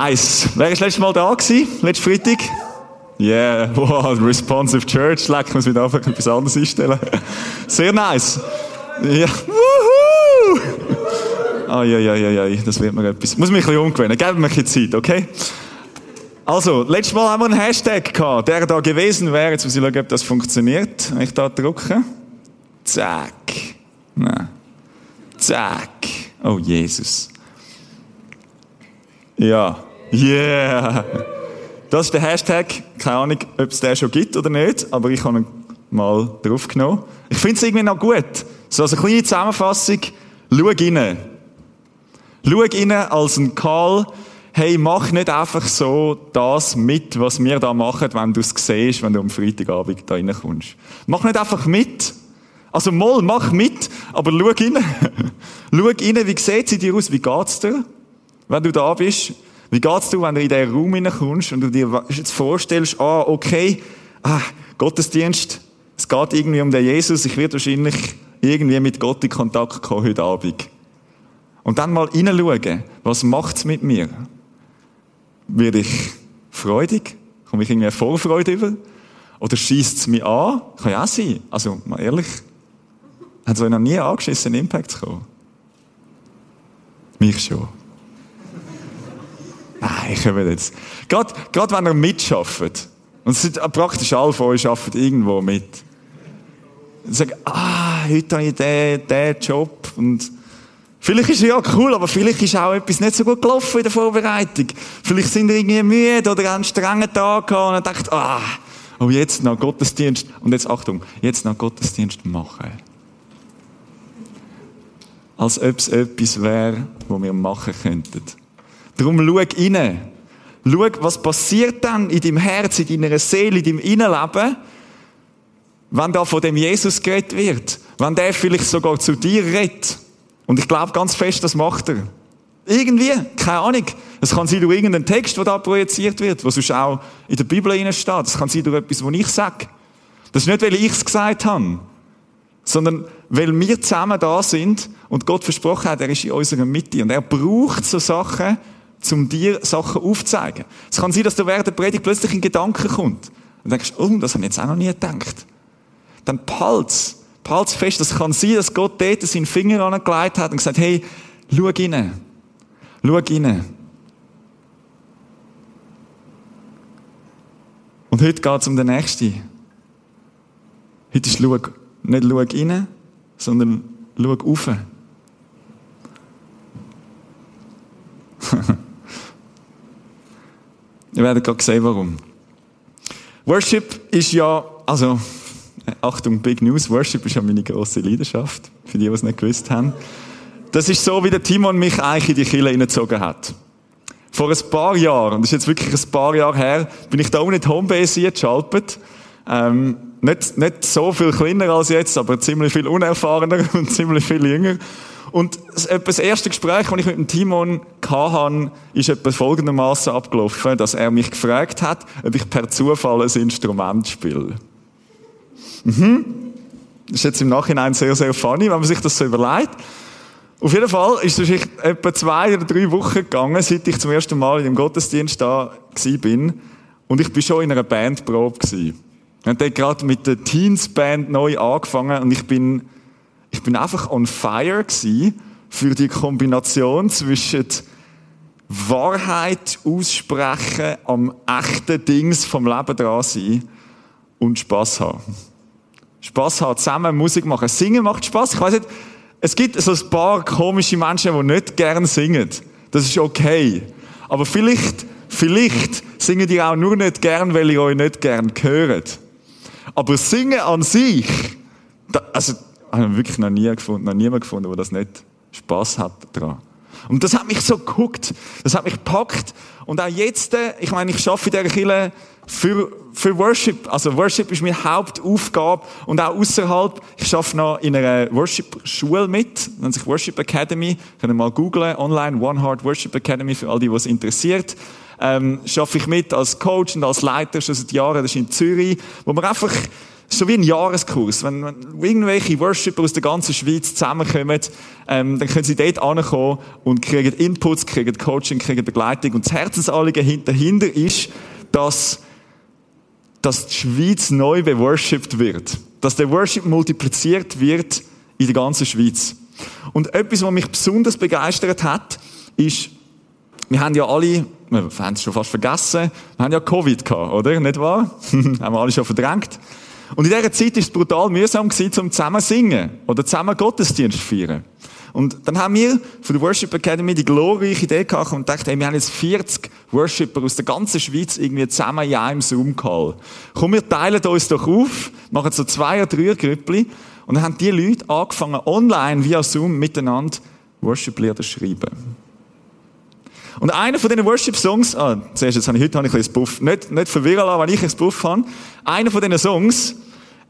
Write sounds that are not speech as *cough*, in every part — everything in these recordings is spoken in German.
Nice. Wer war das letzte Mal da gewesen? Letzten Freitag? Yeah, *laughs* wow, responsive church. Leck, muss wieder einfach etwas anderes einstellen. *laughs* Sehr nice. Ja, wuhu! Ai, ai, ai, ai, das wird mir etwas. Muss mich ein bisschen umgewöhnen. Geben mir ein bisschen Zeit, okay? Also, letztes Mal haben wir einen Hashtag gehabt, der da gewesen wäre. Jetzt muss ich schauen, ob das funktioniert. Wenn ich da drücke. Zack. Nein. Zack. Oh, Jesus. Ja. Yeah. Das ist der Hashtag. Keine Ahnung, ob es den schon gibt oder nicht, aber ich habe ihn mal draufgenommen. Ich finde es irgendwie noch gut. So als eine kleine Zusammenfassung. Schau rein. Schau rein als ein Call. Hey, mach nicht einfach so das mit, was wir da machen, wenn du es siehst, wenn du am Freitagabend da reinkommst. Mach nicht einfach mit. Also mal, mach mit, aber schau rein. *laughs* schau rein, wie sieht es dir aus, wie geht's dir? wenn du da bist, wie geht's dir, wenn du in diesen Raum hineinkommst und du dir jetzt vorstellst, ah, okay, ah, Gottesdienst, es geht irgendwie um den Jesus, ich werde wahrscheinlich irgendwie mit Gott in Kontakt kommen heute Abend. Und dann mal hineinschauen, was macht's mit mir? Werde ich freudig? Komme ich irgendwie Vorfreude über? Oder schießt es mich an? Kann ja auch sein. Also, mal ehrlich, hat euch noch nie angeschissen, Impact zu kommen? Mich schon. Nein, ich will jetzt. Gerade, gerade wenn ihr mitschafft. Und sind praktisch alle von euch arbeiten irgendwo mit. Und sagen, ah, heute habe ich den, den Job. Und vielleicht ist es ja cool, aber vielleicht ist auch etwas nicht so gut gelaufen in der Vorbereitung. Vielleicht sind ihr irgendwie müde oder einen strengen Tag gehabt und denkt, ah, aber jetzt noch Gottesdienst. Und jetzt Achtung, jetzt noch Gottesdienst machen. Als ob es etwas wäre, was wir machen könnten. Darum schau rein. Schau, was passiert dann in deinem Herz, in deiner Seele, in deinem Innenleben, wenn da von dem Jesus geredet wird. Wenn der vielleicht sogar zu dir redet. Und ich glaube ganz fest, das macht er. Irgendwie, keine Ahnung. Es kann sein durch irgendeinen Text, der da projiziert wird, was sonst auch in der Bibel steht. Es kann sein durch etwas, was ich sage. Das ist nicht, weil ich es gesagt habe, sondern weil wir zusammen da sind und Gott versprochen hat, er ist in unserer Mitte. Und er braucht so Sachen, um dir Sachen aufzuzeigen. Es kann sein, dass du während der Predigt plötzlich ein Gedanke kommt. Und denkst, oh, das habe ich jetzt auch noch nie gedacht. Dann behalt's. Behalt's fest. Es kann sein, dass Gott dort seinen Finger angelegt hat und gesagt, hey, schau rein. Schau rein. Und heute geht es um den Nächsten. Heute ist schau, nicht schau rein, sondern schau rauf. *laughs* Ihr werdet gerade sehen, warum. Worship ist ja, also, *laughs* Achtung, Big News, Worship ist ja meine grosse Leidenschaft, für die, die es nicht gewusst haben. Das ist so, wie der Timon mich eigentlich in die Kille hineingezogen hat. Vor ein paar Jahren, und das ist jetzt wirklich ein paar Jahre her, bin ich da unten in die Homebase hier geschaltet. Ähm, nicht, nicht so viel kleiner als jetzt, aber ziemlich viel unerfahrener *laughs* und ziemlich viel jünger. Und das erste Gespräch, das ich mit dem Timon hatte, ist etwa folgendermaßen abgelaufen, dass er mich gefragt hat, ob ich per Zufall ein Instrument spiele. Mhm. Das ist jetzt im Nachhinein sehr, sehr funny, wenn man sich das so überlegt. Auf jeden Fall ist es etwa zwei oder drei Wochen gegangen, seit ich zum ersten Mal in dem Gottesdienst da bin. Und ich bin schon in einer Bandprobe gewesen. Wir haben dort gerade mit der Teens Band neu angefangen und ich bin ich bin einfach on fire gewesen für die Kombination zwischen Wahrheit aussprechen, am echten Dings vom Leben dran sein und Spass haben. Spass haben, zusammen Musik machen. Singen macht Spass. Ich weiß nicht, es gibt so ein paar komische Menschen, die nicht gern singen. Das ist okay. Aber vielleicht, vielleicht singen die auch nur nicht gern, weil ihr euch nicht gern hört. Aber Singen an sich, also, habe ich wirklich noch nie gefunden, noch niemand gefunden, der das nicht Spass hat daran. Und das hat mich so geguckt, das hat mich gepackt. Und auch jetzt, äh, ich meine, ich arbeite in dieser Kirche für, für Worship. Also Worship ist meine Hauptaufgabe. Und auch außerhalb, ich arbeite noch in einer Worship-Schule mit, nennt sich Worship Academy. Können mal googlen, online, One Heart Worship Academy, für all die, es interessiert. Ähm, arbeite ich mit als Coach und als Leiter schon seit Jahren, das ist in Zürich, wo man einfach so wie ein Jahreskurs. Wenn, wenn irgendwelche Worshipper aus der ganzen Schweiz zusammenkommen, ähm, dann können sie dort ankommen und kriegen Inputs, kriegen Coaching, kriegen Begleitung. Und das Herzensanliegen dahinter ist, dass, dass die Schweiz neu beworshipped wird. Dass der Worship multipliziert wird in der ganzen Schweiz. Und etwas, was mich besonders begeistert hat, ist, wir haben ja alle, wir haben es schon fast vergessen, wir haben ja Covid gehabt, oder? Nicht wahr? *laughs* haben wir alle schon verdrängt. Und in dieser Zeit war es brutal mühsam, um zusammen singen oder zusammen Gottesdienst zu feiern. Und dann haben wir von der Worship Academy die glorreiche Idee gehabt und dachten, hey, wir haben jetzt 40 Worshipper aus der ganzen Schweiz irgendwie zusammen in einem Zoom-Call. Komm, wir teilen uns doch auf, machen so zwei oder drei Grüppli und dann haben die Leute angefangen, online via Zoom miteinander Worship-Lieder zu schreiben. Und einer von diesen Worship-Songs, ah, zuerst, jetzt habe ich, heute habe ich ein Buff, nicht, nicht verwirren lassen, wenn ich ein Buff habe. Einer von diesen Songs,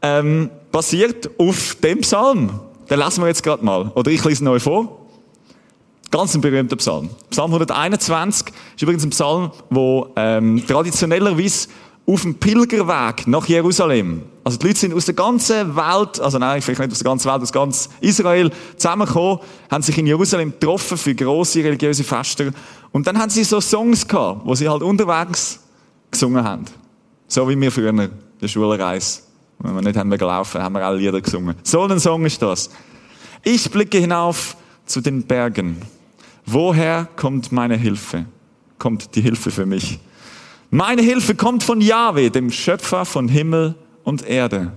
ähm, basiert auf dem Psalm. Den lesen wir jetzt gerade mal. Oder ich lese ihn euch vor. Ganz ein berühmter Psalm. Psalm 121 ist übrigens ein Psalm, wo ähm, traditionellerweise auf dem Pilgerweg nach Jerusalem. Also die Leute sind aus der ganzen Welt, also nein, vielleicht nicht aus der ganzen Welt, aus ganz Israel zusammengekommen, haben sich in Jerusalem getroffen für große religiöse Feste und dann haben sie so Songs gehabt, wo sie halt unterwegs gesungen haben. So wie wir früher in der Schulreise. Wenn wir nicht haben gelaufen, haben wir alle Lieder gesungen. So ein Song ist das. Ich blicke hinauf zu den Bergen. Woher kommt meine Hilfe? Kommt die Hilfe für mich? Meine Hilfe kommt von Yahweh, dem Schöpfer von Himmel und Erde.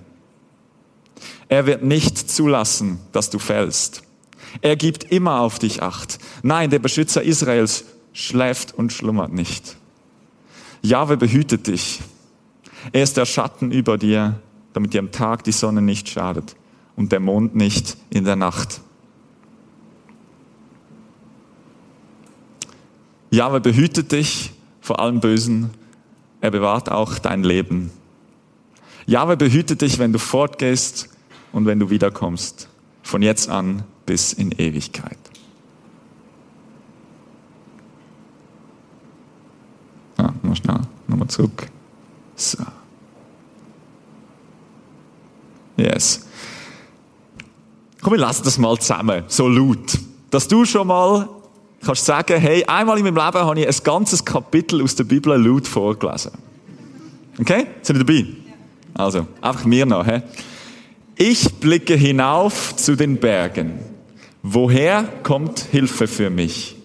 Er wird nicht zulassen, dass du fällst. Er gibt immer auf dich acht. Nein, der Beschützer Israels schläft und schlummert nicht. Jahwe behütet dich. Er ist der Schatten über dir, damit dir am Tag die Sonne nicht schadet und der Mond nicht in der Nacht. Jahwe behütet dich vor allem Bösen. Er bewahrt auch dein Leben. Jahwe behütet dich, wenn du fortgehst und wenn du wiederkommst. Von jetzt an bis in Ewigkeit. Ah, noch schnell, nochmal zurück. So. Yes. Komm, wir lassen das mal zusammen, so laut. Dass du schon mal kannst sagen, hey, einmal in meinem Leben habe ich ein ganzes Kapitel aus der Bibel laut vorgelesen. Okay? Sind ihr dabei? Also, einfach mir noch. He? Ich blicke hinauf zu den Bergen. Woher kommt Hilfe für mich?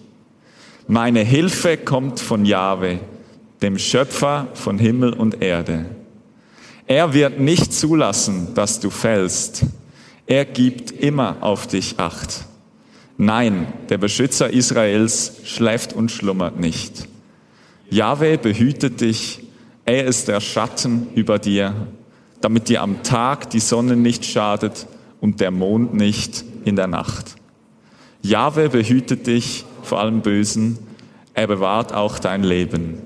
Meine Hilfe kommt von Jahwe, dem Schöpfer von Himmel und Erde. Er wird nicht zulassen, dass du fällst. Er gibt immer auf dich acht. Nein, der Beschützer Israels schläft und schlummert nicht. Jahwe behütet dich. Er ist der Schatten über dir, damit dir am Tag die Sonne nicht schadet und der Mond nicht in der Nacht. Jahwe behütet dich vor allem Bösen. Er bewahrt auch dein Leben.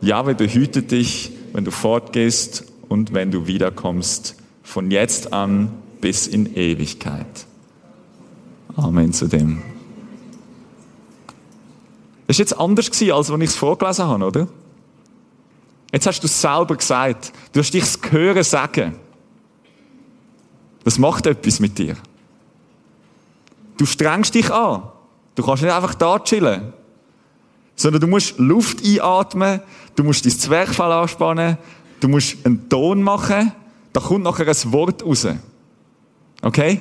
Jahwe behütet dich, wenn du fortgehst und wenn du wiederkommst, von jetzt an bis in Ewigkeit. Amen zu dem. Das ist jetzt anders gewesen, als wenn ich es vorgelesen habe, oder? Jetzt hast du es selber gesagt. Du hast dich das Hören sagen. Das macht etwas mit dir. Du strengst dich an. Du kannst nicht einfach da chillen. Sondern du musst Luft einatmen, du musst dein Zwerchfell anspannen, du musst einen Ton machen, da kommt nachher ein Wort raus. Okay?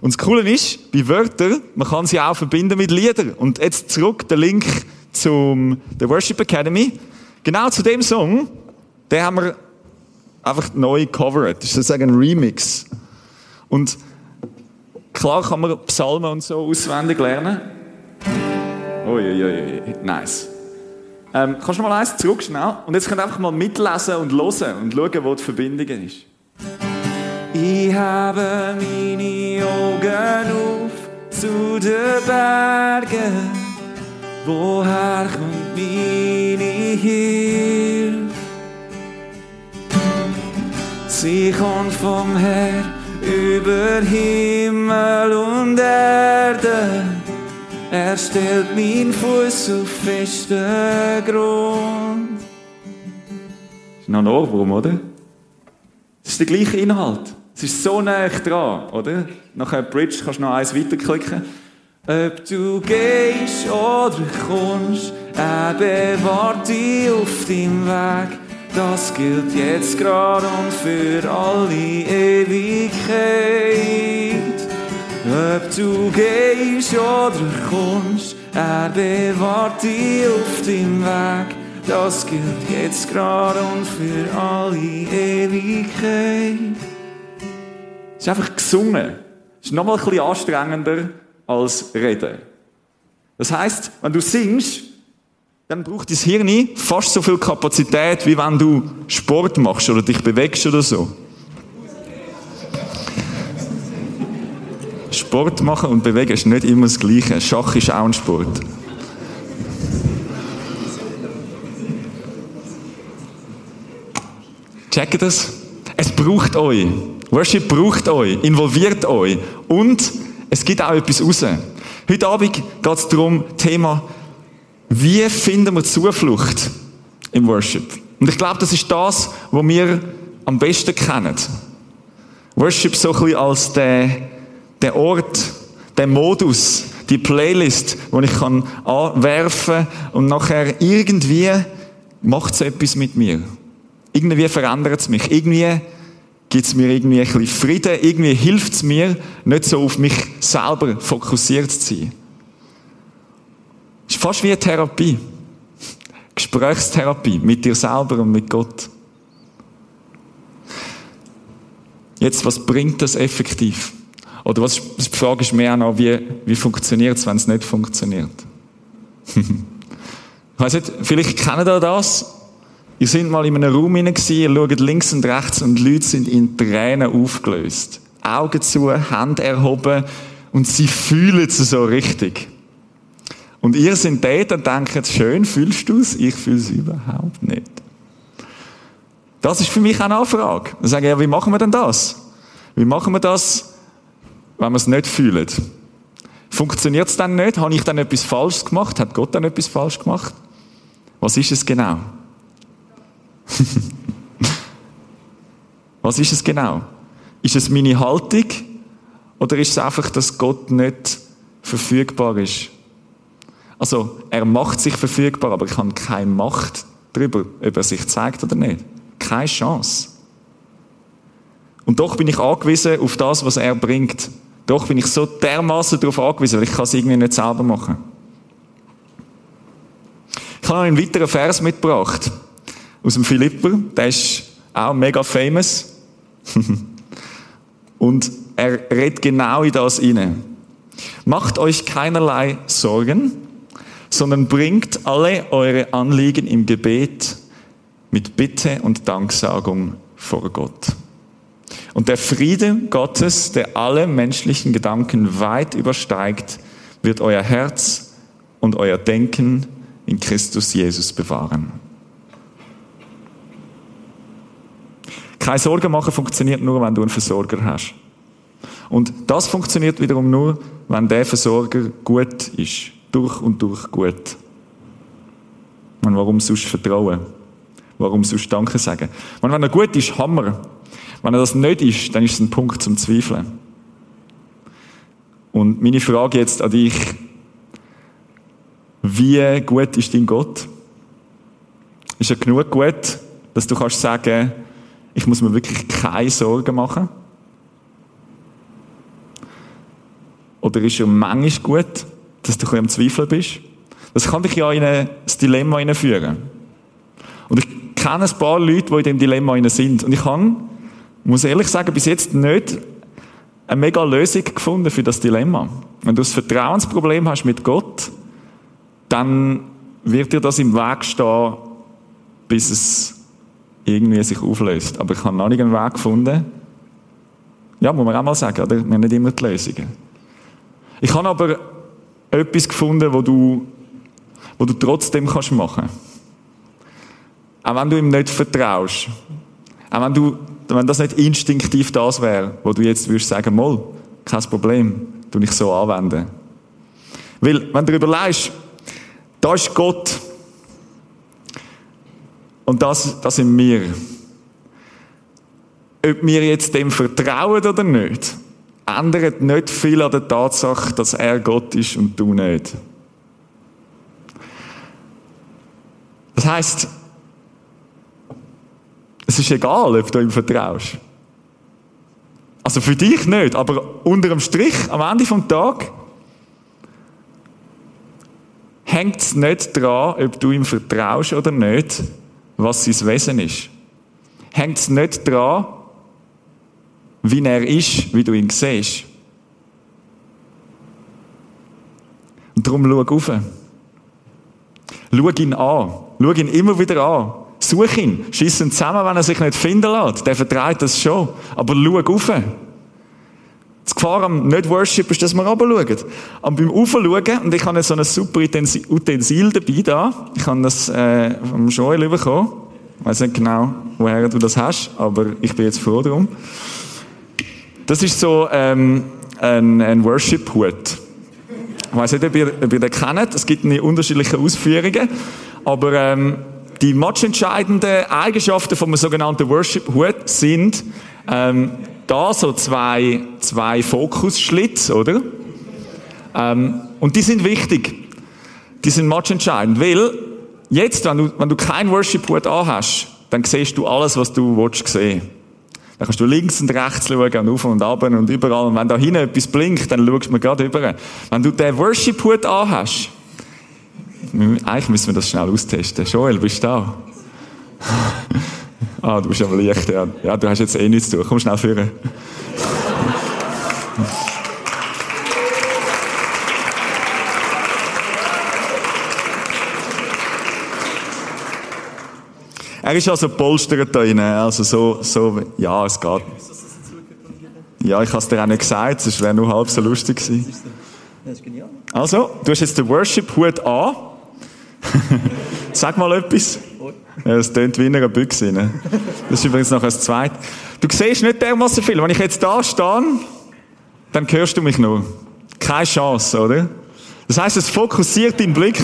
Und das Coole ist, bei Wörtern, man kann sie auch verbinden mit Liedern. Und jetzt zurück der Link zum der Worship Academy. Genau zu dem Song, den haben wir einfach neu covered. Das ist sozusagen ein Remix. Und klar kann man Psalmen und so auswendig lernen. Uiuiui, nice. Ähm, kannst du mal eins zurück schnell? Und jetzt könnt ihr einfach mal mitlesen und hören und schauen, wo die Verbindung ist. Ich habe meine Augen auf zu den Bergen. Berge, woher kommt meine Hilfe? Sie kommt vom Herr über Himmel und Erde. Er stellt mein Fuß auf festen Grund. Das ist noch ein Ohrwurm, oder? Das ist der gleiche Inhalt. Es ist so nah dran, oder? Nach einer Bridge kannst du noch eins weiterklicken. Ob du gehst oder kommst, bewahrt dich auf deinem Weg. Das gilt jetzt gerade und für alle Ewigkeit. Ob du gehst oder kommst, er bewahrt dich auf deinem Weg. Das gilt jetzt gerade und für alle Ewigkeit. Es ist einfach gesungen. Es ist nochmal ein bisschen anstrengender als reden. Das heißt, wenn du singst, dann braucht dein Hirn fast so viel Kapazität, wie wenn du Sport machst oder dich bewegst oder so. Sport machen und bewegen ist nicht immer das Gleiche. Schach ist auch ein Sport. Checkt das? Es braucht euch. Worship braucht euch, involviert euch. Und es gibt auch etwas raus. Heute Abend geht es darum, Thema, wie finden wir Zuflucht im Worship? Und ich glaube, das ist das, was wir am besten kennen. Worship so ein bisschen als der, der Ort, der Modus, die Playlist, wo ich kann anwerfen und nachher irgendwie macht es etwas mit mir. Irgendwie verändert es mich. Irgendwie gibt es mir irgendwie ein bisschen Frieden. Irgendwie hilft es mir, nicht so auf mich selber fokussiert zu sein. Es ist fast wie eine Therapie. Gesprächstherapie mit dir selber und mit Gott. Jetzt, was bringt das effektiv? Oder was, die Frage ist mehr noch, wie, wie funktioniert es, wenn es nicht funktioniert? *laughs* ich weiss nicht, vielleicht kennen ihr das. Ihr seid mal in einem Raum hinein, ihr schaut links und rechts und die Leute sind in Tränen aufgelöst. Augen zu, Hände erhoben und sie fühlen es so richtig. Und ihr seid dort und denkt, schön, fühlst du es? Ich fühle es überhaupt nicht. Das ist für mich eine Anfrage. Dann sage ich, ja, wie machen wir denn das? Wie machen wir das, wenn wir es nicht fühlen? Funktioniert es dann nicht? Habe ich dann etwas falsch gemacht? Hat Gott dann etwas falsch gemacht? Was ist es genau? *laughs* Was ist es genau? Ist es meine Haltung oder ist es einfach, dass Gott nicht verfügbar ist? Also, er macht sich verfügbar, aber ich habe keine Macht darüber, ob er sich zeigt oder nicht. Keine Chance. Und doch bin ich angewiesen auf das, was er bringt. Doch bin ich so dermaßen darauf angewiesen, weil ich kann es irgendwie nicht selber machen. Ich habe einen weiteren Vers mitgebracht aus dem Philipper, der ist auch mega famous. *laughs* Und er redet genau in das hinein. Macht euch keinerlei Sorgen, sondern bringt alle eure Anliegen im Gebet mit Bitte und Danksagung vor Gott. Und der Friede Gottes, der alle menschlichen Gedanken weit übersteigt, wird euer Herz und euer Denken in Christus Jesus bewahren. Keine Sorgen machen funktioniert nur, wenn du einen Versorger hast. Und das funktioniert wiederum nur, wenn der Versorger gut ist. Durch und durch gut. Und warum sonst vertrauen? Warum sonst Danke sagen? Und wenn er gut ist, Hammer. Wenn er das nicht ist, dann ist es ein Punkt zum Zweifeln. Und meine Frage jetzt an dich, wie gut ist dein Gott? Ist er genug gut, dass du kannst sagen, ich muss mir wirklich keine Sorgen machen? Oder ist er manchmal gut, dass du ein am Zweifeln bist? Das kann dich ja in ein Dilemma hineinführen. Und ich kenne ein paar Leute, die in diesem Dilemma sind. Und ich habe, muss ehrlich sagen, bis jetzt nicht eine mega Lösung gefunden für das Dilemma. Wenn du das Vertrauensproblem hast mit Gott, dann wird dir das im Weg stehen, bis es irgendwie sich auflöst. Aber ich habe noch nicht einen Weg gefunden. Ja, muss man auch mal sagen, oder? Wir haben nicht immer die Lösungen. Ich habe aber etwas gefunden, wo du, wo du trotzdem kannst machen. Auch wenn du ihm nicht vertraust. Auch wenn du, wenn das nicht instinktiv das wäre, wo du jetzt würdest sagen, moll, kein Problem, tu ich so anwenden. Weil, wenn du überlegst, da ist Gott. Und das, das sind wir. Ob wir jetzt dem vertrauen oder nicht, ändert nicht viel an der Tatsache, dass er Gott ist und du nicht. Das heißt, es ist egal, ob du ihm vertraust. Also für dich nicht, aber unter dem Strich, am Ende vom Tag, hängt es nicht daran, ob du ihm vertraust oder nicht, was sein Wesen ist. Hängt es nicht daran, wie er ist, wie du ihn siehst. Und darum schau auf. Schau ihn an. Schau ihn immer wieder an. Such ihn. Schiss ihn zusammen, wenn er sich nicht finden lässt. Der vertreibt das schon. Aber schau auf. Das Gefahr am Nicht-Worship ist, dass wir runterschauen. Aber beim Aufschauen, und ich habe so ein super Utensil dabei da. Ich habe das äh, vom Joel bekommen. Ich weiß nicht genau, woher du das hast, aber ich bin jetzt froh darum. Das ist so ähm, ein, ein Worship-Hut. Ich weiß nicht, ob ihr, ob ihr den kennt. Es gibt unterschiedliche Ausführungen. Aber ähm, die matchentscheidenden Eigenschaften von einem sogenannten Worship-Hut sind ähm, da so zwei, zwei Fokusschlitz, oder? Ähm, und die sind wichtig. Die sind matchentscheidend, weil jetzt, wenn du, wenn du keinen Worship-Hut anhast, dann siehst du alles, was du willst sehen dann kannst du links und rechts schauen und auf und ab und überall. Und wenn da hinten etwas blinkt, dann schaust du mir gerade über. Wenn du den Worship-Hut anhast, eigentlich müssen wir das schnell austesten. Joel, bist du da? Ah, du bist aber leicht, ja. Ja, du hast jetzt eh nichts zu tun. Komm schnell führen. Er ist also polstert da rein. Also so, so, ja, es geht. Ja, ich habe es dir auch nicht gesagt, sonst wäre nur halb so lustig gewesen. Also, du hast jetzt den Worship-Hut an. *laughs* Sag mal etwas. Das tönt wie in einer Büchse. Ne? Das ist übrigens noch das Zweite. Du siehst nicht dermaßen viel. Wenn ich jetzt da stehe, dann hörst du mich nur. Keine Chance, oder? Das heißt, es fokussiert deinen Blick.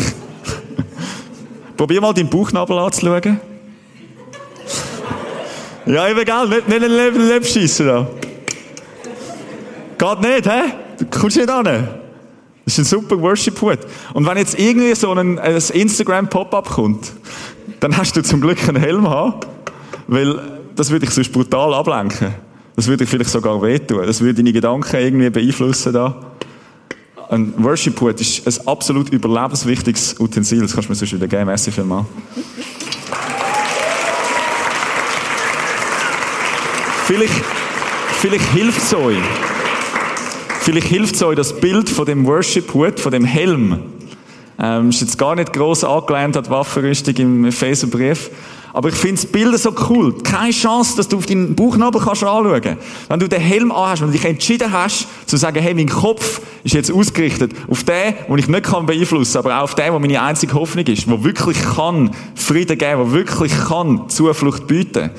*laughs* Probier mal deinen Bauchnabel anzuschauen. Ja, eben, gell? Nicht, nicht in den Leben schiessen da. Geht nicht, hä? Du kommst nicht an. Das ist ein super Worship-Hut. Und wenn jetzt irgendwie so ein, ein Instagram-Pop-up kommt, dann hast du zum Glück einen Helm haben, weil das würde ich sonst brutal ablenken. Das würde ich vielleicht sogar wehtun. Das würde deine Gedanken irgendwie beeinflussen da. Ein Worship-Hut ist ein absolut überlebenswichtiges Utensil. Das kannst du mir sonst wieder geben. Merci vielmals. Vielleicht, vielleicht hilft es euch. Vielleicht hilft es euch das Bild von dem Worship-Hut, von dem Helm. Ähm, ist jetzt gar nicht gross angelehnt an die Waffenrüstung im Epheserbrief. Aber ich finde das Bild so cool. Keine Chance, dass du auf deinen Bauchnabel kannst anschauen. Wenn du den Helm anhast und dich entschieden hast, zu sagen, hey, mein Kopf ist jetzt ausgerichtet auf den, den ich nicht kann beeinflussen, aber auch auf den, der meine einzige Hoffnung ist, der wirklich kann Frieden geben, der wirklich kann Zuflucht bieten.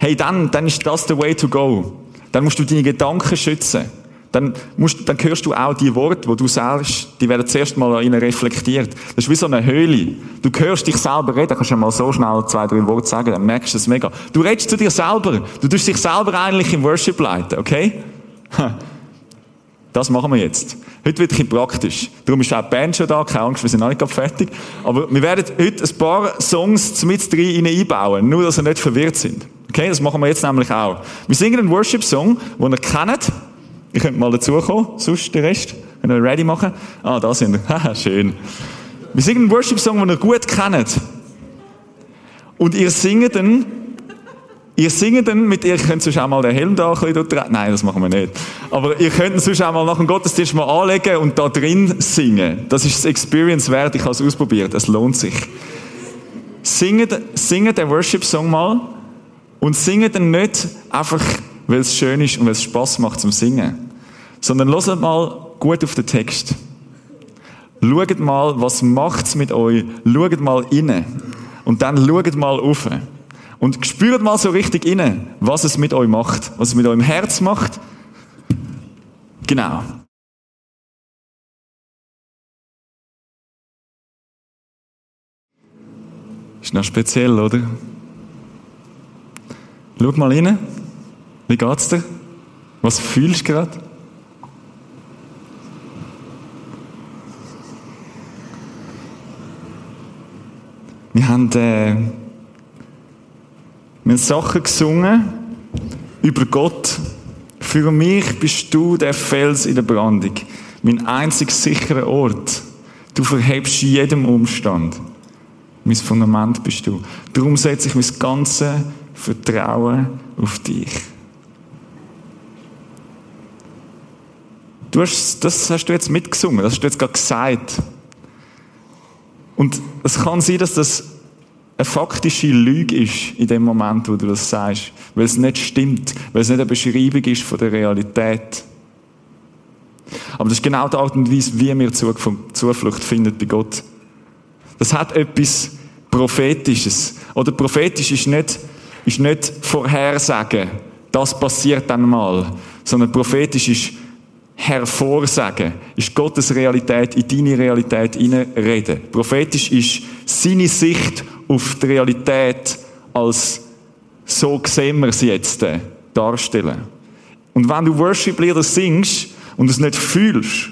Hey, dann, dann ist das the way to go. Dann musst du deine Gedanken schützen dann, musst, dann hörst du auch die Worte, die du sagst, die werden zuerst mal ihnen reflektiert. Das ist wie so eine Höhle. Du hörst dich selber reden, kannst du mal so schnell zwei, drei Worte sagen, dann merkst du es mega. Du redest zu dir selber. Du tust dich selber eigentlich im Worship leiten, okay? *laughs* Das machen wir jetzt. Heute wird es praktisch. Darum ist auch die Band schon da. Keine Angst, wir sind noch nicht fertig. Aber wir werden heute ein paar Songs mit rein einbauen. Nur, dass ihr nicht verwirrt sind. Okay? Das machen wir jetzt nämlich auch. Wir singen einen Worship-Song, den ihr kennt. Ihr könnt mal dazukommen, sonst der Rest. Wenn wir ready machen. Ah, da sind wir. *laughs* Haha, schön. Wir singen einen Worship-Song, den ihr gut kennt. Und ihr singt dann, ihr singt dann mit, ihr könnt sonst auch mal den Helm da ein bisschen dort Nein, das machen wir nicht. Aber ihr könnt sonst auch mal nach dem Gottesdienst mal anlegen und da drin singen. Das ist das Experience wert, ich habe es ausprobiert, es lohnt sich. Singet, singet den Worship-Song mal und singet dann nicht einfach, weil es schön ist und weil es Spass macht zum Singen sondern hört mal gut auf den Text. Schaut mal, was macht's mit euch? Schaut mal inne. Und dann schaut mal auf. Und spürt mal so richtig inne, was es mit euch macht. Was es mit eurem Herz macht. Genau. Ist noch speziell, oder? Schau mal rein. Wie geht's dir? Was fühlst du gerade? Wir haben, äh, wir haben Sachen gesungen über Gott. Für mich bist du der Fels in der Brandung. Mein einzig sicherer Ort. Du verhebst jedem Umstand. Mein Fundament bist du. Darum setze ich mein ganzes Vertrauen auf dich. Du hast, das hast du jetzt mitgesungen, das hast du jetzt gerade gesagt. Und es kann sein, dass das eine faktische Lüge ist in dem Moment, wo du das sagst, weil es nicht stimmt, weil es nicht eine Beschreibung ist von der Realität. Aber das ist genau die Art und Weise, wie wir Zuflucht finden bei Gott. Das hat etwas Prophetisches. Oder prophetisch ist nicht, ist nicht Vorhersagen, das passiert dann mal, sondern prophetisch ist hervorsagen, ist Gottes Realität in deine Realität reden. Prophetisch ist seine Sicht auf die Realität als so sehen wir sie jetzt äh, darstellen. Und wenn du Worship-Lieder singst und es nicht fühlst,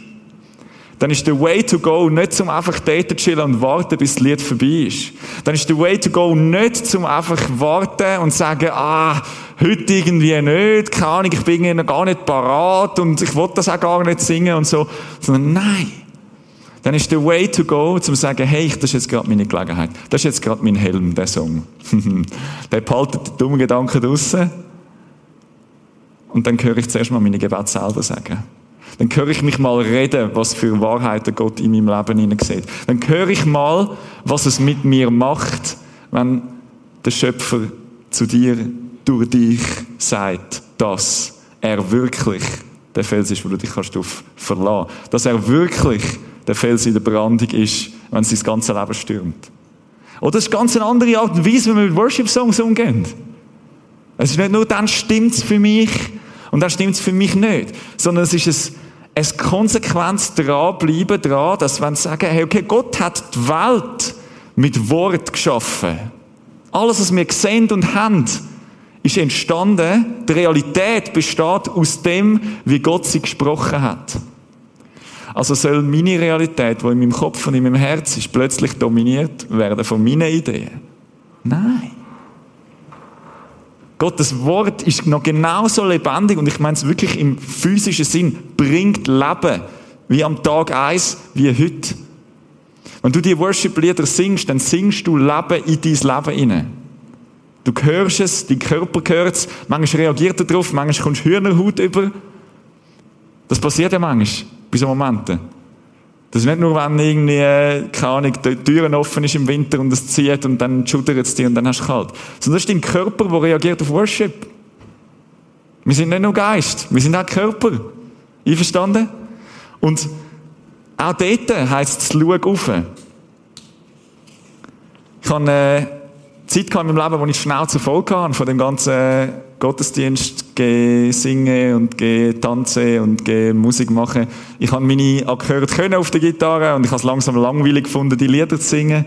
dann ist der Way to go nicht zum einfach dort chillen und warten, bis das Lied vorbei ist. Dann ist der Way to go nicht zum einfach warten und sagen, ah, heute irgendwie nicht, keine Ahnung, ich bin noch gar nicht parat und ich will das auch gar nicht singen und so. Sondern nein. Dann ist der Way to go, zum sagen, hey, das ist jetzt gerade meine Gelegenheit. Das ist jetzt gerade mein Helm, der Song. *laughs* der behaltet die dummen Gedanken draussen. Und dann höre ich zuerst mal meine Gebete selber sagen. Dann höre ich mich mal reden, was für Wahrheiten Gott in meinem Leben hineinsieht. Dann höre ich mal, was es mit mir macht, wenn der Schöpfer zu dir durch dich sagt, dass er wirklich der Fels ist, wo du dich kannst auf verlassen. Dass er wirklich der Fels in der Brandung ist, wenn es das ganze Leben stürmt. Oder das ist ganz eine andere Art und Weise, wie wir mit Worship-Songs umgehen. Es ist nicht nur, dann stimmt es für mich und dann stimmt es für mich nicht, sondern es ist ein ein konsequentes dranbleiben dran, dass wenn sie sagen, hey, okay, Gott hat die Welt mit Wort geschaffen. Alles, was wir sehen und haben, ist entstanden. Die Realität besteht aus dem, wie Gott sie gesprochen hat. Also soll meine Realität, die in meinem Kopf und in meinem Herz ist, plötzlich dominiert werden von meinen Ideen? Nein. Gottes Wort ist noch genauso lebendig und ich meine es wirklich im physischen Sinn, bringt Leben, wie am Tag eins, wie heute. Wenn du die Worship-Lieder singst, dann singst du Leben in dein Leben hinein. Du hörst es, dein Körper hört es, manchmal reagiert er darauf, manchmal kommst du Hühnerhaut über. Das passiert ja manchmal, bei so Momenten. Das ist nicht nur, wenn irgendwie, äh, keine Ahnung, die Türen offen ist im Winter und es zieht und dann schudert es dir und dann hast du kalt. Sondern das ist dein Körper, der reagiert auf Worship. Wir sind nicht nur Geist, wir sind auch Körper. Einverstanden? Und auch dort heisst es, schau auf. Ich habe äh, Zeit in meinem Leben, wo ich Schnauze voll hatte von dem ganzen Gottesdienst singen und tanzen und Musik machen. Ich habe meine gehört können auf der Gitarre und ich habe es langsam langweilig gefunden, die Lieder zu singen.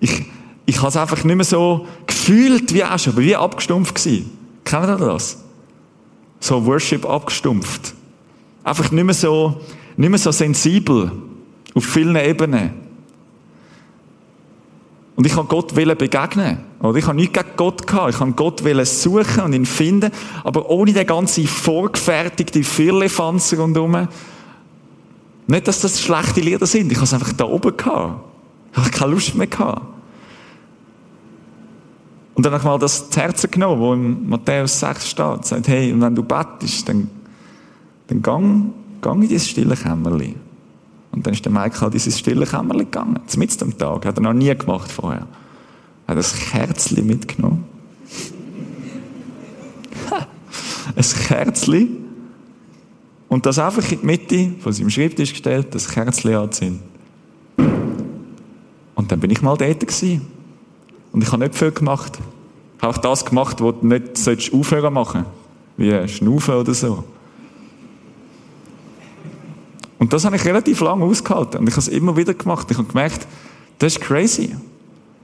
Ich, ich habe es einfach nicht mehr so gefühlt wie auch schon, aber wie abgestumpft gewesen. Kennen ihr das? So Worship abgestumpft. Einfach nicht mehr so, nicht mehr so sensibel. Auf vielen Ebenen. Und ich kann Gott begegnen. Oder ich habe nichts gegen Gott gehabt. Ich kann Gott suchen und ihn finden. Aber ohne den ganzen vorgefertigten Firlefanzer rundherum. Nicht, dass das schlechte Lieder sind. Ich habe es einfach da oben gehabt. Ich habe keine Lust mehr gehabt. Und dann habe ich mal das zu Herzen genommen, wo in Matthäus 6 steht. Sagt, hey, und wenn du bettest, dann, dann gang, gang in dieses stille Kämmerchen. Und dann ist der Michael in dieses stille Kämmerchen gegangen. Mitten am Tag. Hat er noch nie gemacht vorher. Hat ein Kerzchen mitgenommen. *laughs* ein Kerzchen. Und das einfach in die Mitte von seinem Schreibtisch gestellt, das Kerzchen anzünden. Und dann bin ich mal dort gewesen. Und ich habe nicht viel gemacht. Ich habe auch das gemacht, was du nicht solltest aufhören machen Wie Schnaufen oder so. Und das habe ich relativ lange ausgehalten. Und ich habe es immer wieder gemacht. Ich habe gemerkt, das ist crazy.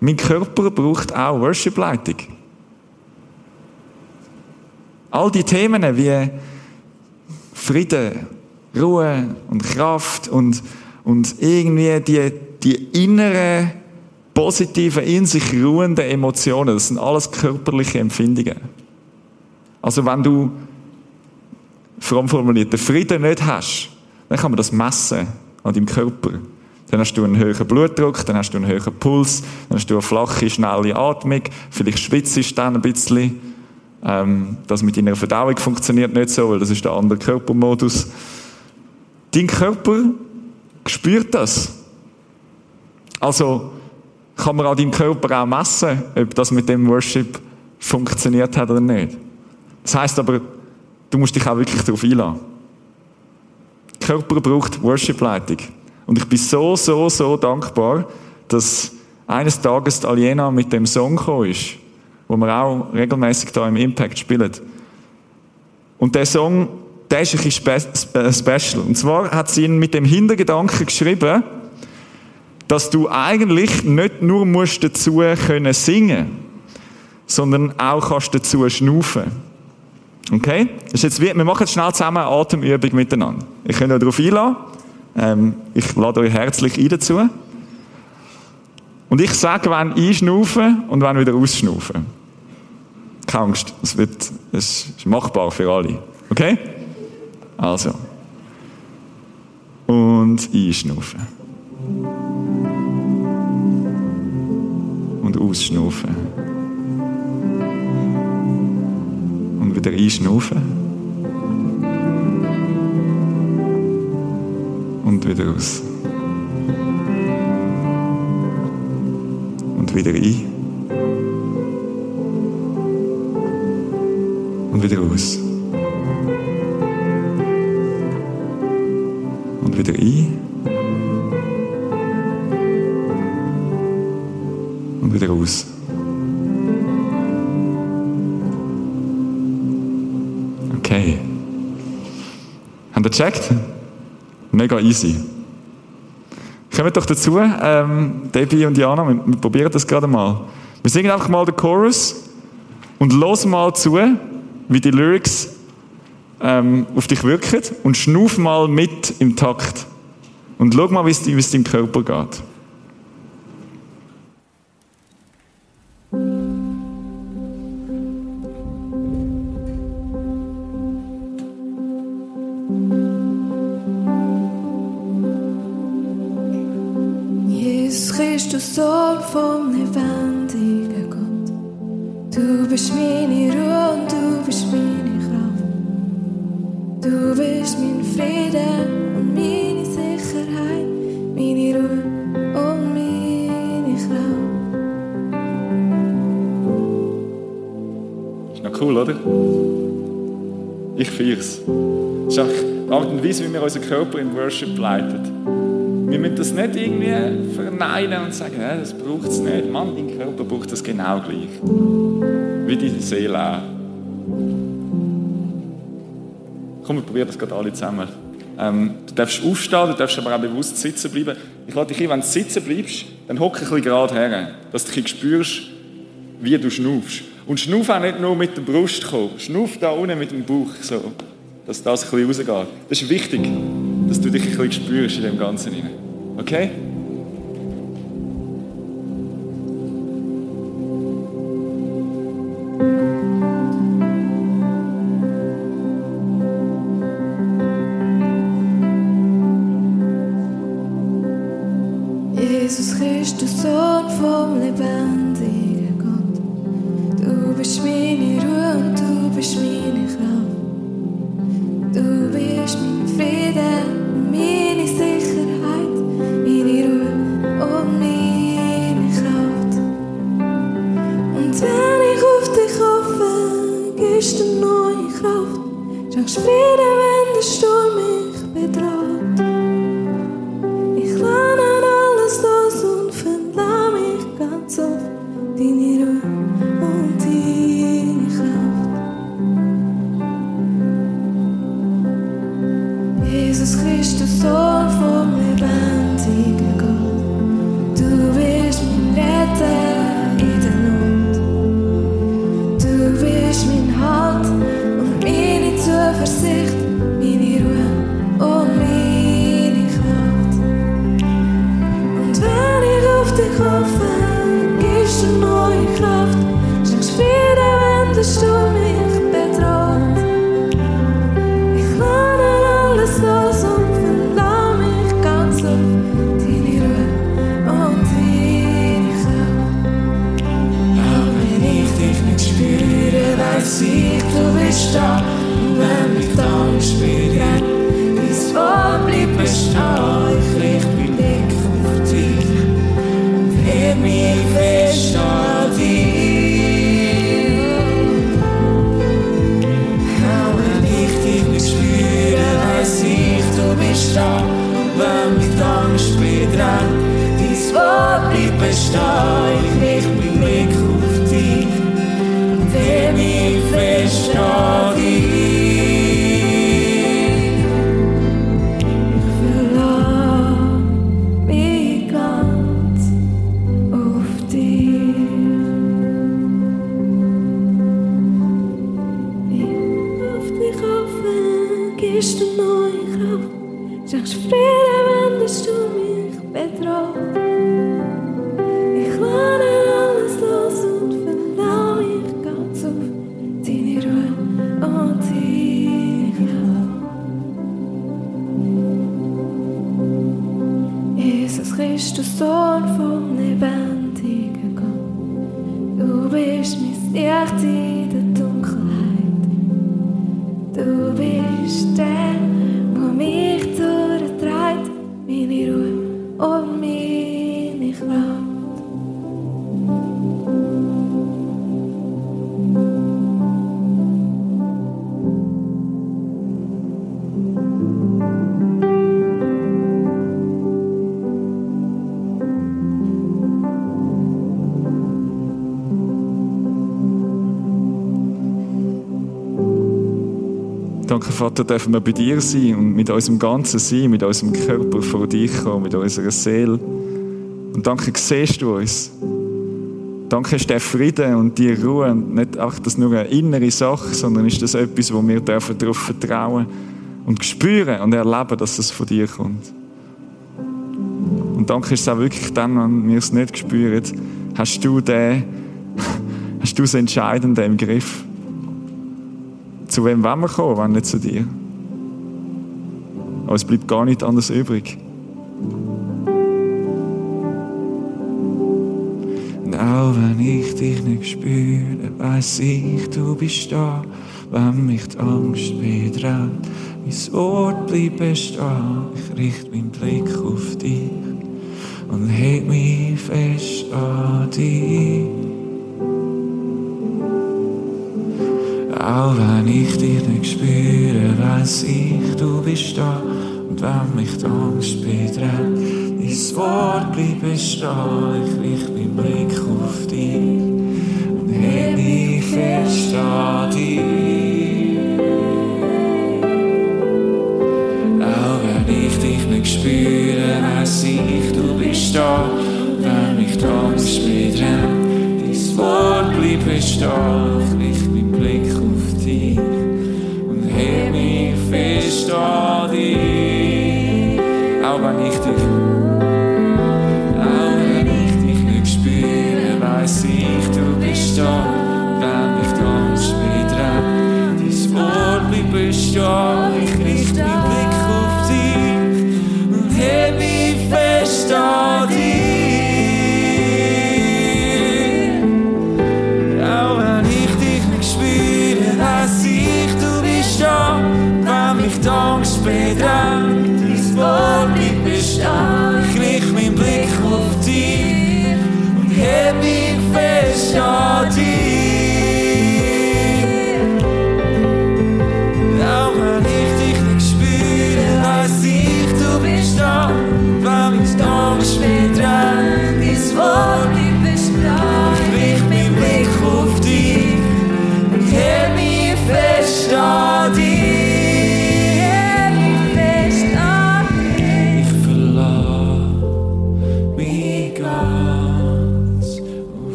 Mein Körper braucht auch Worship-Leitung. All die Themen wie Frieden, Ruhe und Kraft und, und irgendwie die, die inneren, positiven, in sich ruhenden Emotionen, das sind alles körperliche Empfindungen. Also wenn du, fromm formuliert, den Frieden nicht hast, dann kann man das messen an deinem Körper. Dann hast du einen höheren Blutdruck, dann hast du einen höheren Puls, dann hast du eine flache, schnelle Atmung, vielleicht schwitzt du dann ein bisschen. Ähm, das mit deiner Verdauung funktioniert nicht so, weil das ist der andere Körpermodus. Dein Körper spürt das. Also kann man an deinem Körper auch messen, ob das mit dem Worship funktioniert hat oder nicht. Das heißt aber, du musst dich auch wirklich darauf einlassen. Körper braucht Worship-Leitung. Und ich bin so, so, so dankbar, dass eines Tages die Aliena mit dem Song gekommen ist, wo wir auch regelmäßig da im Impact spielen. Und der Song, der ist ein bisschen special. Und zwar hat sie ihn mit dem Hintergedanken geschrieben, dass du eigentlich nicht nur musst dazu können singen, sondern auch kannst dazu schnaufen. Okay? Das ist jetzt wie, wir machen jetzt schnell zusammen eine Atemübung miteinander. Ich kann euch darauf einladen. Ähm, ich lade euch herzlich ein dazu. Und ich sage, wann einschnaufen und wann wieder ausschnaufen. Keine Angst, es wird, es ist machbar für alle. Okay? Also. Und einschnaufen. Und ausschnaufen. Wieder einschnaufen. und wieder aus. Und wieder ein. Und wieder aus. Und wieder ein. Und wieder aus. Habt ihr gecheckt? Mega easy. Kommt doch dazu, ähm, Debbie und Jana, wir, wir probieren das gerade mal. Wir singen einfach mal den Chorus und los mal zu, wie die Lyrics ähm, auf dich wirken und schnuff mal mit im Takt. Und schau mal, wie es deinem Körper geht. Weise, wie wir unseren Körper in Worship leiten. Wir müssen das nicht irgendwie verneinen und sagen, das braucht es nicht. Mann, dein Körper braucht das genau gleich. Wie die Seele auch. Komm, wir probieren das gerade alle zusammen. Ähm, du darfst aufstehen, du darfst aber auch bewusst sitzen bleiben. Ich lade dich ein, wenn du sitzen bleibst, dann hocke ein bisschen gerade her, dass du spürst, wie du schnaufst. Und schnauf auch nicht nur mit der Brust kommen. Schnauf da unten mit dem Bauch. So dass das ein bisschen rausgeht. Das ist wichtig, dass du dich ein bisschen spürst in dem Ganzen. Okay? Jesus Christus, Sohn von Vater, dürfen wir bei dir sein und mit unserem ganzen Sein, mit unserem Körper vor dich kommen, mit unserer Seele. Und danke, siehst du uns. Danke ist der Frieden und die Ruhe und nicht auch das nur eine innere Sache, sondern ist das etwas, wo wir dürfen darauf vertrauen und spüren und erleben, dass es von dir kommt. Und danke ist es auch wirklich dann, wenn wir es nicht spüren, hast du den, *laughs* hast du das Entscheidende im Griff. Zu wem wollen wir kommen, wenn nicht zu dir? Aber es bleibt gar nicht anders übrig. Und auch wenn ich dich nicht spüre, weiß ich, du bist da. Wenn mich die Angst bedrängt, mein Wort bleibt bestehen. Ich richte meinen Blick auf dich und heb mich fest an dich. Auch wenn ich dich nicht spüre, weiß ich, du bist da. Und wenn mich die Angst bedrängt, dein Wort bleibt bestehen. Ich richte meinen Blick auf dich und heb mich fest an dich. Auch wenn ich dich nicht spüre, weiß ich, du bist da. Und wenn mich die Angst bedrängt, dein Wort bleibt bestehen. Fest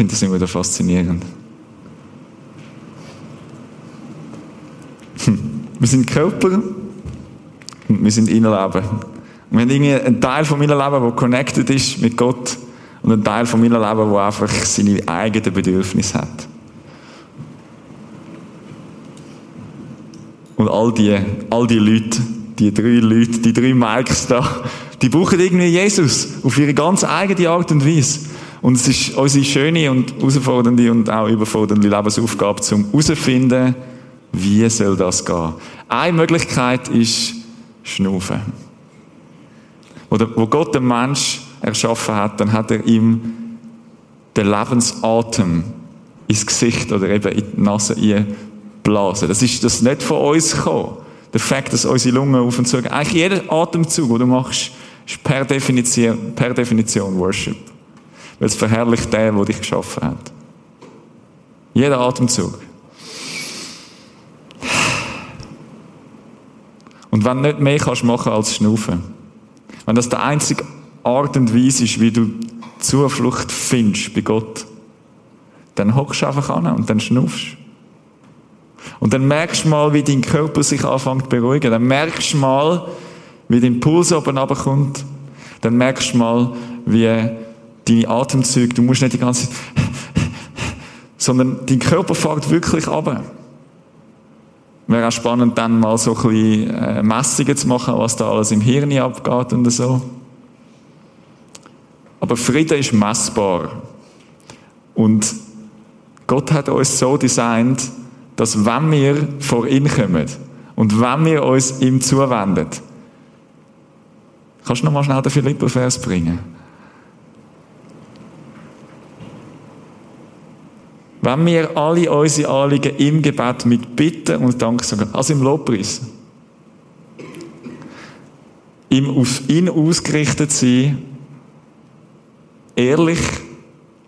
finde das immer wieder faszinierend. Hm. Wir sind Körper und wir sind Innenleben. Und wir haben irgendwie einen Teil von meinem Leben, der connected ist mit Gott und einen Teil von meinem Leben, der einfach seine eigenen Bedürfnisse hat. Und all die, all die Leute, die drei Leute, die drei Mikes da, die brauchen irgendwie Jesus auf ihre ganz eigene Art und Weise. Und es ist unsere schöne und herausfordernde und auch überfordernde Lebensaufgabe, um herauszufinden, wie soll das gehen. Eine Möglichkeit ist Schnaufen. Wo Gott den Mensch erschaffen hat, dann hat er ihm den Lebensatem ins Gesicht oder eben in die Nase blasen. Das ist das nicht von uns gekommen. Der Fakt, dass unsere Lungen auf und zu gehen. Eigentlich jeder Atemzug, den du machst, ist per Definition, per Definition Worship. Weil es verherrlicht den, der dich geschaffen hat. Jeder Atemzug. Und wenn du nicht mehr kannst machen als schnaufen, wenn das der einzige Art und Weise ist, wie du Zuflucht findest bei Gott, dann hockst du einfach an und dann schnaufst. Und dann merkst du mal, wie dein Körper sich anfängt zu beruhigen. Dann merkst du mal, wie dein Puls oben runterkommt. Dann merkst du mal, wie deine Atemzüge, du musst nicht die ganze Zeit, *laughs* sondern dein Körper fängt wirklich ab. Wäre auch spannend, dann mal so ein bisschen äh, Messungen zu machen, was da alles im Hirn abgeht und so. Aber Frieden ist messbar. Und Gott hat uns so designt, dass wenn wir vor ihn kommen und wenn wir uns ihm zuwenden, kannst du noch mal schnell den Philipper-Vers bringen? Wenn wir alle unsere Anliegen im Gebet mit Bitten und Dank sagen, also im Lobpreis, ihm auf ihn ausgerichtet sein, ehrlich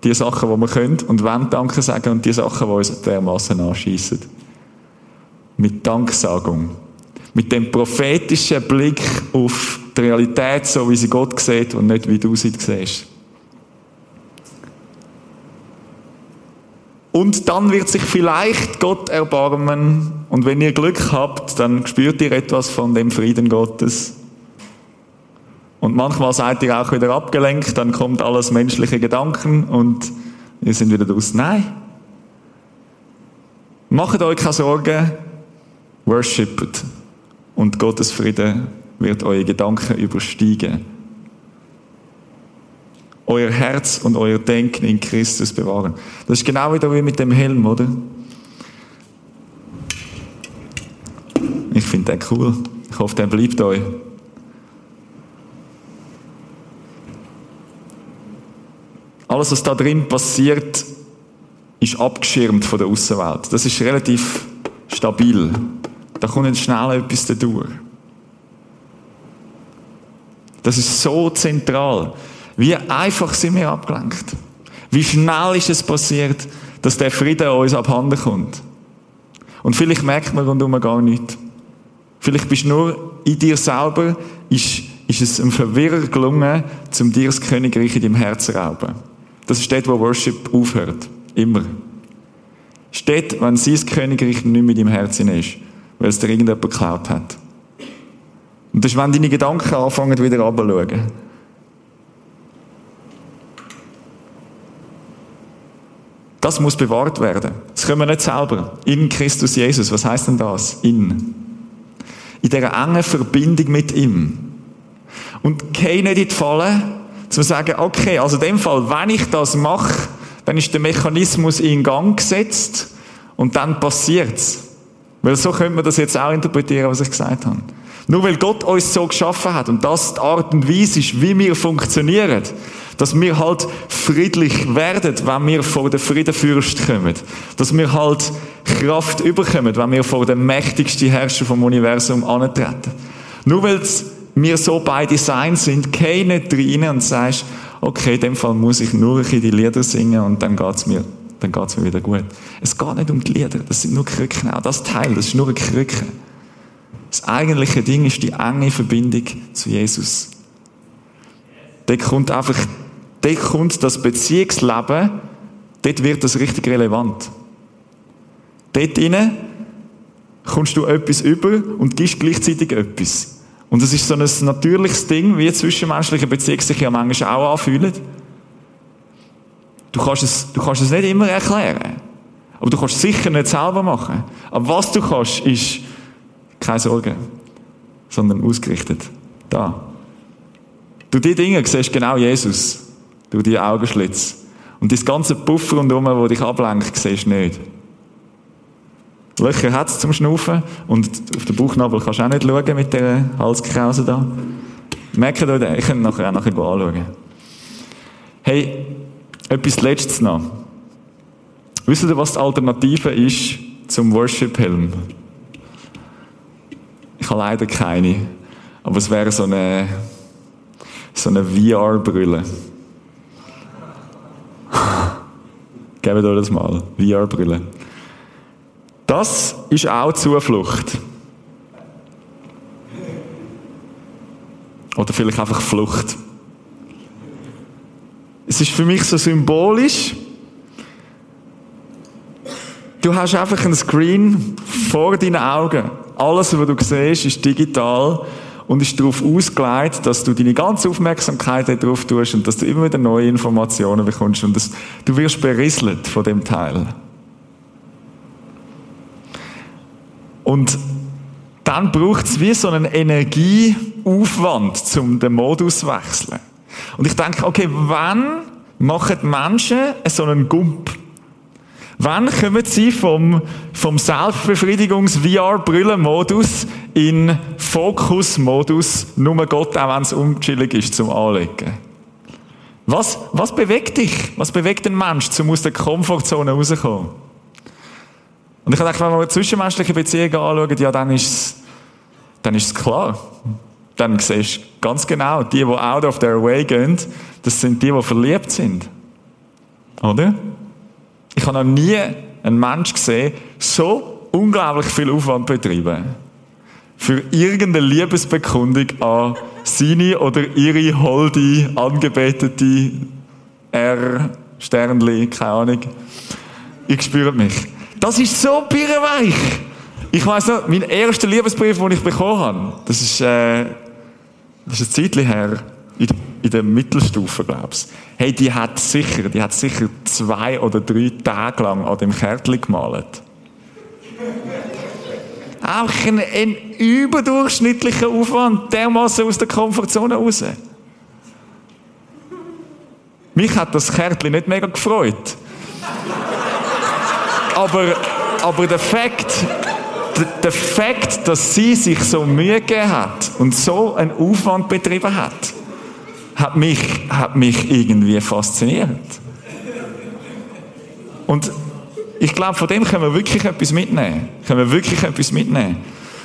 die Sachen, die wir können und wollen Danke sagen und die Sachen, die uns dermaßen anschießen. Mit Danksagung. Mit dem prophetischen Blick auf die Realität, so wie sie Gott sieht und nicht wie du sie siehst. Und dann wird sich vielleicht Gott erbarmen. Und wenn ihr Glück habt, dann spürt ihr etwas von dem Frieden Gottes. Und manchmal seid ihr auch wieder abgelenkt, dann kommt alles menschliche Gedanken und ihr sind wieder draus. Nein. Macht euch keine Sorgen. Worshippet. Und Gottes Frieden wird eure Gedanken übersteigen euer Herz und euer Denken in Christus bewahren. Das ist genau wieder wie mit dem Helm, oder? Ich finde den cool. Ich hoffe, der bleibt euch. Alles, was da drin passiert, ist abgeschirmt von der Außenwelt. Das ist relativ stabil. Da kommt schnell etwas dadurch. Das ist so zentral. Wie einfach sind wir abgelenkt. Wie schnell ist es passiert, dass der Frieden uns abhanden kommt. Und vielleicht merkt man rundum gar nichts. Vielleicht bist du nur in dir selber, ist, ist es einem Verwirrer gelungen, zum dir das Königreich in deinem Herzen zu rauben. Das ist dort, wo Worship aufhört. Immer. Steht, wenn sein Königreich nicht mit im Herzen ist, weil es dir irgendjemand geklaut hat. Und das ist, wenn deine Gedanken anfangen, wieder runterzuschauen. Das muss bewahrt werden. Das können wir nicht selber. In Christus Jesus. Was heißt denn das? In. In dieser engen Verbindung mit ihm. Und geh nicht in die Falle, zu sagen, okay, also in dem Fall, wenn ich das mache, dann ist der Mechanismus in Gang gesetzt und dann passiert's. Weil so könnte man das jetzt auch interpretieren, was ich gesagt habe. Nur weil Gott uns so geschaffen hat und das die Art und Weise ist, wie wir funktionieren, dass wir halt friedlich werden, wenn wir vor den Friedenfürst kommen. Dass wir halt Kraft überkommen, wenn wir vor den mächtigsten Herrscher vom Universum antreten. Nur weil wir so bei Design sind, geh rein und sagst, okay, in dem Fall muss ich nur die Lieder singen und dann geht's mir, dann geht's mir wieder gut. Es geht nicht um die Lieder, das sind nur Krücken. Auch das Teil, das ist nur eine Krücke. Das eigentliche Ding ist die enge Verbindung zu Jesus. Dort kommt einfach, dort kommt das Beziehungsleben, dort wird das richtig relevant. Dort drinnen kommst du etwas über und gibst gleichzeitig etwas. Und das ist so ein natürliches Ding, wie zwischenmenschliche Beziehungen sich ja manchmal auch anfühlen. Du kannst es, du kannst es nicht immer erklären. Aber du kannst es sicher nicht selber machen. Aber was du kannst, ist keine Sorge, sondern ausgerichtet. Da. Du die Dinge siehst genau Jesus. Du die Augenschlitz. Und das ganze Puffer rundherum, wo dich ablenkt, siehst du nicht. Löcher hat es zum Schnaufen und auf den Bauchnabel kannst du auch nicht schauen mit der Halskrause da. Merkt euch ich kann nachher auch nachher anschauen. Hey, etwas Letztes noch. Wisst ihr, was die Alternative ist zum Worship-Helm? Ich habe leider keine. Aber es wäre so eine, so eine VR-Brille. *laughs* Gebt euch das mal. VR-Brille. Das ist auch Zuflucht. Oder vielleicht einfach Flucht. Es ist für mich so symbolisch. Du hast einfach ein Screen vor deinen Augen. Alles, was du siehst, ist digital und ist darauf ausgelegt, dass du deine ganze Aufmerksamkeit darauf tust und dass du immer wieder neue Informationen bekommst und dass du wirst berieselt von dem Teil. Und dann braucht es wie so einen Energieaufwand, um den Modus zu wechseln. Und ich denke, okay, wann machen Menschen so einen Gump? Wann kommen sie vom, vom Selbstbefriedigungs-VR-Brillen-Modus in Fokus-Modus, nur Gott, auch wenn es unchillig ist, zum Anlegen? Was, was bewegt dich? Was bewegt den Mensch, um aus der Komfortzone rauszukommen? Und ich gedacht, wenn wir zwischenmenschliche Beziehungen anschauen, ja, dann ist es, dann ist klar. Dann siehst du ganz genau, die, die out of their way gehen, das sind die, die verliebt sind. Oder? Ich habe noch nie einen Menschen gesehen, so unglaublich viel Aufwand betreiben. Für irgendeine Liebesbekundung an seine oder ihre holde, angebetete R, Sternli, keine Ahnung. Ich spüre mich. Das ist so birrenweich. Ich weiss noch, mein erster Liebesbrief, den ich bekommen habe, das ist, äh, das ist ein Zeitchen her, in, der Mittelstufe, glaubst Hey, die hat sicher, die hat sicher zwei oder drei Tage lang an dem Kärtchen gemalt. Auch ein, ein überdurchschnittlicher Aufwand, dermaßen aus der Komfortzone raus. Mich hat das Kärtchen nicht mega gefreut. aber, aber der Fakt, der Fakt, dass sie sich so Mühe gegeben hat und so einen Aufwand betrieben hat, hat mich, hat mich irgendwie fasziniert. Und ich glaube, von dem können wir wirklich etwas mitnehmen. Können wir wirklich etwas mitnehmen.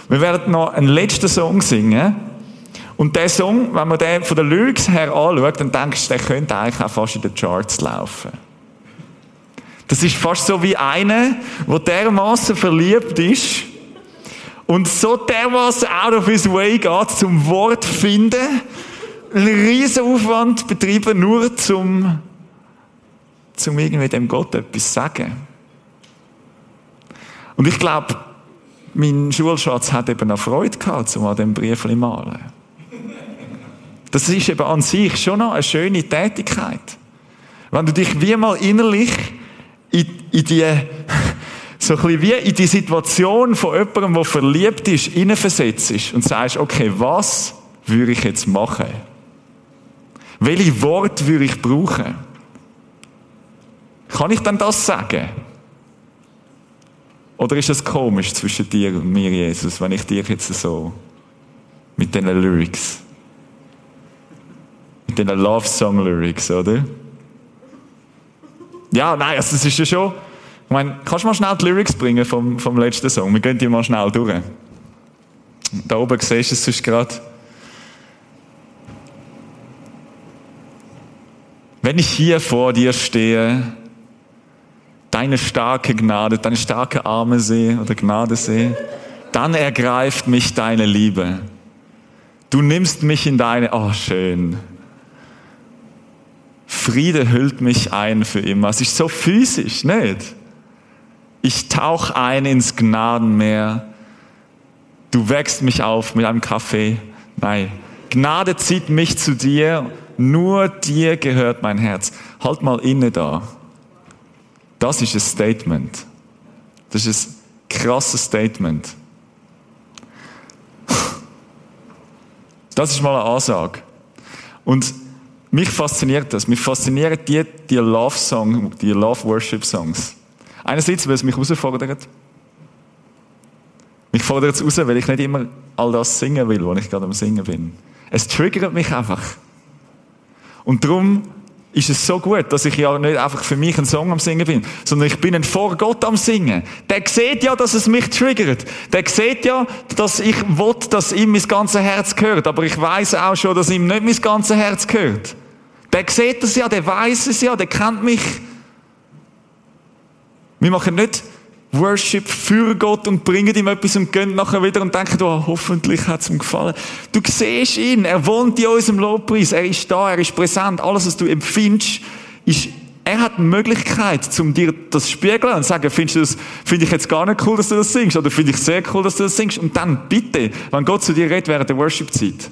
Wir werden noch einen letzten Song singen. Und der Song, wenn man den von der Lyrics her anschaut, dann denkst du, der könnte eigentlich auch fast in den Charts laufen. Das ist fast so wie einer, der dermaßen verliebt ist und so dermaßen out of his way geht, zum Wort finden, einen riesen Aufwand betreiben, nur zum, zum irgendwie dem Gott etwas sagen. Und ich glaube, mein Schulschatz hat eben auch Freude gehabt, um an dem Brief zu malen. Das ist eben an sich schon noch eine schöne Tätigkeit. Wenn du dich wie mal innerlich in, in die, *laughs* so ein wie in die Situation von jemandem, der verliebt ist, hineinversetzt und sagst, okay, was würde ich jetzt machen? Welche Worte würde ich brauchen? Kann ich dann das sagen? Oder ist es komisch zwischen dir und mir, Jesus, wenn ich dich jetzt so Mit diesen Lyrics. Mit diesen Love Song Lyrics, oder? Ja, nein, also das ist ja schon. Ich meine, kannst du mal schnell die Lyrics bringen vom, vom letzten Song? Wir gehen die mal schnell durch. Da oben siehst du es sonst gerade. Wenn ich hier vor dir stehe, deine starke Gnade, deine starke Arme sehe oder Gnade sehe, dann ergreift mich deine Liebe. Du nimmst mich in deine, oh schön. Friede hüllt mich ein für immer. Es ist so physisch, nicht? Ich tauch ein ins Gnadenmeer. Du wächst mich auf mit einem Kaffee. Nein. Gnade zieht mich zu dir. Nur dir gehört mein Herz. Halt mal inne da. Das ist ein Statement. Das ist ein krasses Statement. Das ist mal eine Ansage. Und mich fasziniert das. Mich faszinieren die, die Love-Song, die Love-Worship-Songs. Einerseits, weil es mich herausfordert. Mich fordert es raus, weil ich nicht immer all das singen will, was ich gerade am Singen bin. Es triggert mich einfach. Und darum ist es so gut, dass ich ja nicht einfach für mich einen Song am Singen bin, sondern ich bin vor Gott am Singen. Der sieht ja, dass es mich triggert. Der sieht ja, dass ich will, dass ihm mein ganzes Herz gehört. Aber ich weiß auch schon, dass ihm nicht mein ganzes Herz gehört. Der sieht das ja, der weiß es ja, der kennt mich. Wir machen nicht Worship für Gott und bringen ihm etwas und gehen nachher wieder und denken, oh, hoffentlich hat es ihm gefallen. Du siehst ihn, er wohnt in unserem Lobpreis, er ist da, er ist präsent, alles, was du empfindest, ist, er hat die Möglichkeit, um dir das zu spiegeln und zu sagen, findest du das, finde ich jetzt gar nicht cool, dass du das singst, oder finde ich sehr cool, dass du das singst, und dann bitte, wenn Gott zu dir redet während der Worship-Zeit,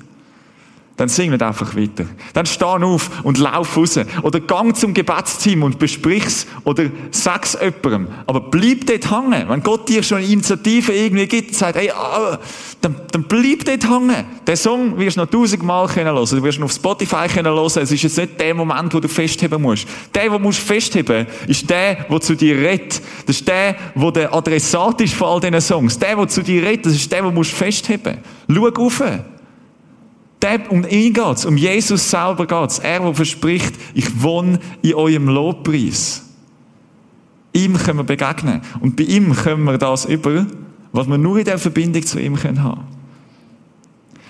dann sing nicht einfach weiter. Dann steh auf und lauf raus. Oder gang zum Gebetsteam und besprich's oder sag's jemandem. Aber bleib dort hängen. Wenn Gott dir schon Initiative irgendwie gibt und sagt, hey, ah, dann, dann bleib dort hängen. Den Song wirst du noch tausendmal können hören. Du wirst ihn auf Spotify können. Es ist jetzt nicht der Moment, wo du festheben musst. Der, wo du festheben ist der, der zu dir redet. Das ist der, der der Adressat ist von all diesen Songs. Der, der zu dir redet, das ist der, der du festheben musst. Schau auf. Der, um ihn geht's, um Jesus selber geht's. Er, der verspricht, ich wohne in eurem Lobpreis. Ihm können wir begegnen. Und bei ihm können wir das über, was wir nur in der Verbindung zu ihm können haben.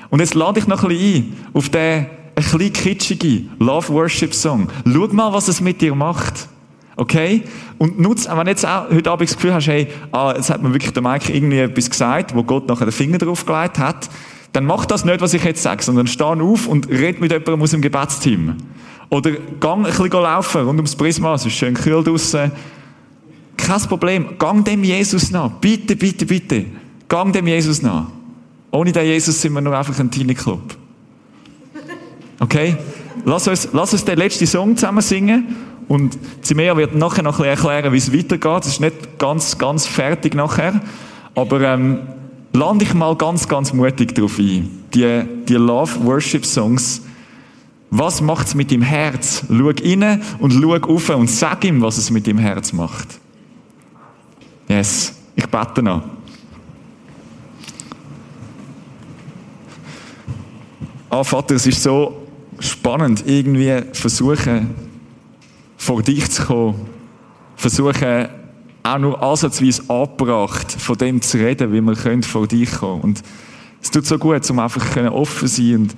Und jetzt lade ich noch ein bisschen ein auf den ein bisschen kitschige Love Worship Song. Schau mal, was es mit dir macht. Okay? Und nutz, wenn jetzt auch heute Abend das Gefühl hast, hey, ah, jetzt hat mir wirklich der Mike irgendwie etwas gesagt, wo Gott nachher den Finger drauf gelegt hat, dann mach das nicht, was ich jetzt sage, sondern steh auf und red mit jemandem aus dem Gebetsteam. Oder gang ein bisschen laufen rund ums Prisma, es ist schön kühl draussen. Kein Problem, gang dem Jesus nach. Bitte, bitte, bitte. Gang dem Jesus nach. Ohne den Jesus sind wir nur einfach ein Teenie Club. Okay? Lass uns, lass uns den letzten Song zusammen singen. Und Zimea wird nachher noch ein bisschen erklären, wie es weitergeht. Es ist nicht ganz, ganz fertig nachher. Aber, ähm, lande ich mal ganz, ganz mutig darauf ein. Die, die Love-Worship-Songs. Was macht es mit dem Herz? Schau rein und schau auf und sag ihm, was es mit dem Herz macht. Yes, ich bete noch. Ah, Vater, es ist so spannend, irgendwie versuchen, vor dich zu kommen. Versuchen, auch nur ansatzweise angebracht, von dem zu reden, wie wir können vor dich kommen. Und es tut so gut, um einfach offen sein und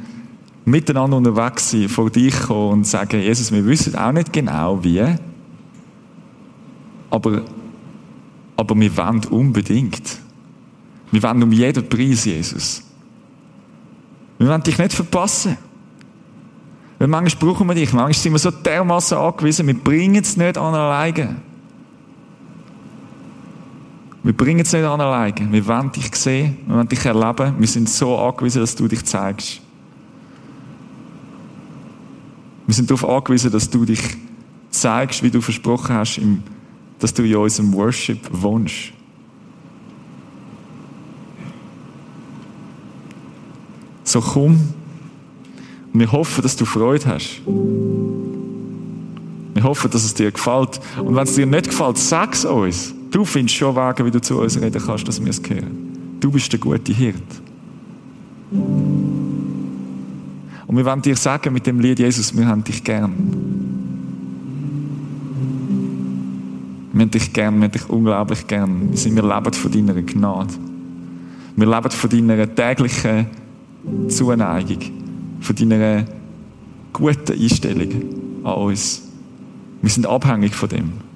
miteinander unterwegs sein, vor dich kommen und sagen, Jesus, wir wissen auch nicht genau wie, aber, aber wir wollen unbedingt. Wir wollen um jeden Preis, Jesus. Wir wollen dich nicht verpassen. Weil manchmal brauchen wir dich, manchmal sind wir so dermaßen angewiesen, wir bringen es nicht an alleine. Wir bringen es nicht an alleine. Wir wollen dich sehen, wir wollen dich erleben. Wir sind so angewiesen, dass du dich zeigst. Wir sind darauf angewiesen, dass du dich zeigst, wie du versprochen hast, dass du in unserem Worship wohnst. So komm. Und wir hoffen, dass du Freude hast. Wir hoffen, dass es dir gefällt. Und wenn es dir nicht gefällt, sag es uns. Du findest schon Wege, wie du zu uns reden kannst, dass wir es hören. Du bist der gute Hirt. Und wir wollen dir sagen mit dem Lied, Jesus, wir haben dich gern. Wir haben dich gern, wir haben dich unglaublich gern. Wir, sind, wir leben von deiner Gnade. Wir leben von deiner täglichen Zuneigung, von deiner guten Einstellung an uns. Wir sind abhängig von dem.